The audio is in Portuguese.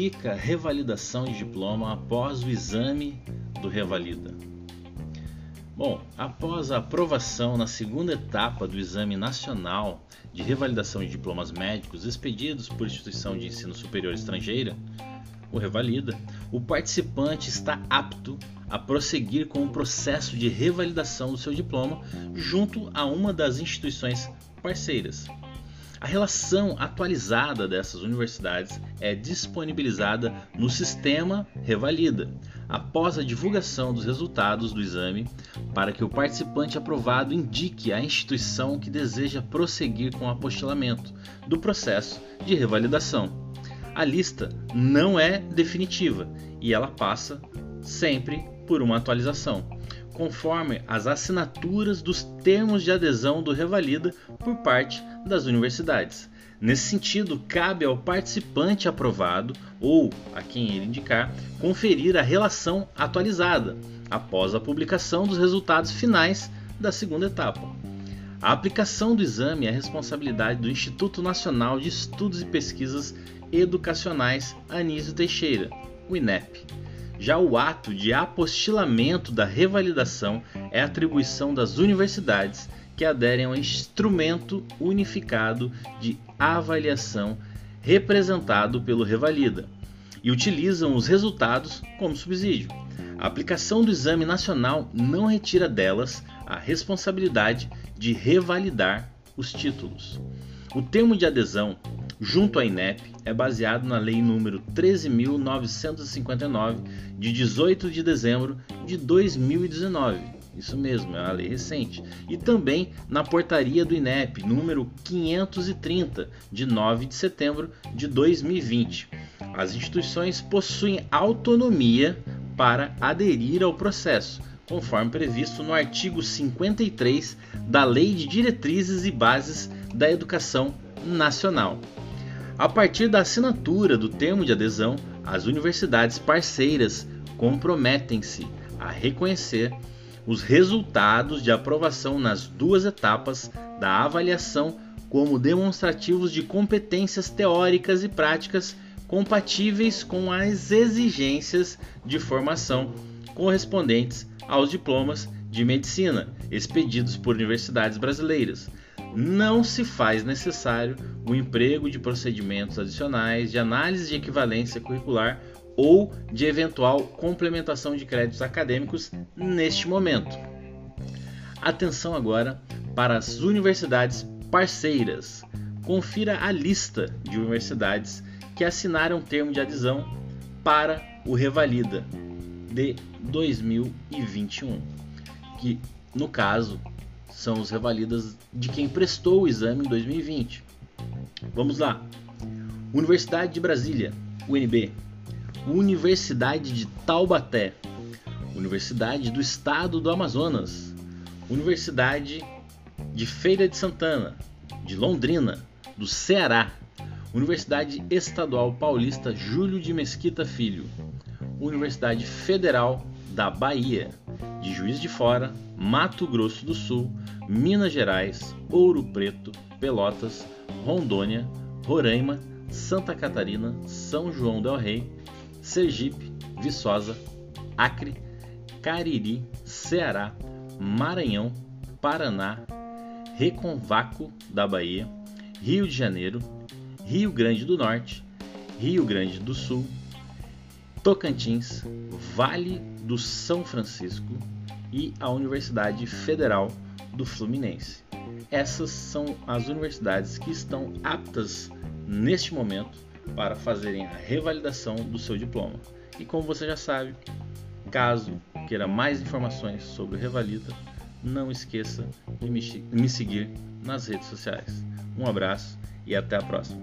significa revalidação de diploma após o exame do revalida? Bom, após a aprovação na segunda etapa do Exame Nacional de Revalidação de Diplomas Médicos expedidos por instituição de ensino superior estrangeira, o Revalida, o participante está apto a prosseguir com o processo de revalidação do seu diploma junto a uma das instituições parceiras. A relação atualizada dessas universidades é disponibilizada no sistema Revalida, após a divulgação dos resultados do exame, para que o participante aprovado indique a instituição que deseja prosseguir com o apostilamento do processo de revalidação. A lista não é definitiva e ela passa sempre por uma atualização conforme as assinaturas dos termos de adesão do Revalida por parte das universidades. Nesse sentido, cabe ao participante aprovado ou a quem ele indicar conferir a relação atualizada após a publicação dos resultados finais da segunda etapa. A aplicação do exame é responsabilidade do Instituto Nacional de Estudos e Pesquisas Educacionais Anísio Teixeira, o INEP. Já o ato de apostilamento da revalidação é atribuição das universidades que aderem ao instrumento unificado de avaliação representado pelo Revalida e utilizam os resultados como subsídio. A aplicação do exame nacional não retira delas a responsabilidade de revalidar os títulos. O termo de adesão junto à INEP é baseado na Lei nº 13.959, de 18 de dezembro de 2019. Isso mesmo, é uma lei recente. E também na portaria do INEP, número 530, de 9 de setembro de 2020. As instituições possuem autonomia para aderir ao processo, conforme previsto no artigo 53 da Lei de Diretrizes e Bases da Educação Nacional. A partir da assinatura do termo de adesão, as universidades parceiras comprometem-se a reconhecer os resultados de aprovação nas duas etapas da avaliação como demonstrativos de competências teóricas e práticas compatíveis com as exigências de formação correspondentes aos diplomas de medicina expedidos por universidades brasileiras, não se faz necessário o emprego de procedimentos adicionais de análise de equivalência curricular ou de eventual complementação de créditos acadêmicos neste momento. Atenção agora para as universidades parceiras. Confira a lista de universidades que assinaram termo de adesão para o Revalida de 2021, que no caso são os revalidas de quem prestou o exame em 2020. Vamos lá. Universidade de Brasília, UNB. Universidade de Taubaté. Universidade do Estado do Amazonas. Universidade de Feira de Santana, de Londrina, do Ceará. Universidade Estadual Paulista Júlio de Mesquita Filho. Universidade Federal da Bahia, de Juiz de Fora, Mato Grosso do Sul, Minas Gerais, Ouro Preto, Pelotas, Rondônia, Roraima, Santa Catarina, São João del Rei, Sergipe, Viçosa, Acre, Cariri, Ceará, Maranhão, Paraná, Reconvaco da Bahia, Rio de Janeiro, Rio Grande do Norte, Rio Grande do Sul, Tocantins, Vale do São Francisco e a Universidade Federal do Fluminense. Essas são as universidades que estão aptas neste momento para fazerem a revalidação do seu diploma. E como você já sabe, caso queira mais informações sobre o Revalida, não esqueça de me seguir nas redes sociais. Um abraço e até a próxima.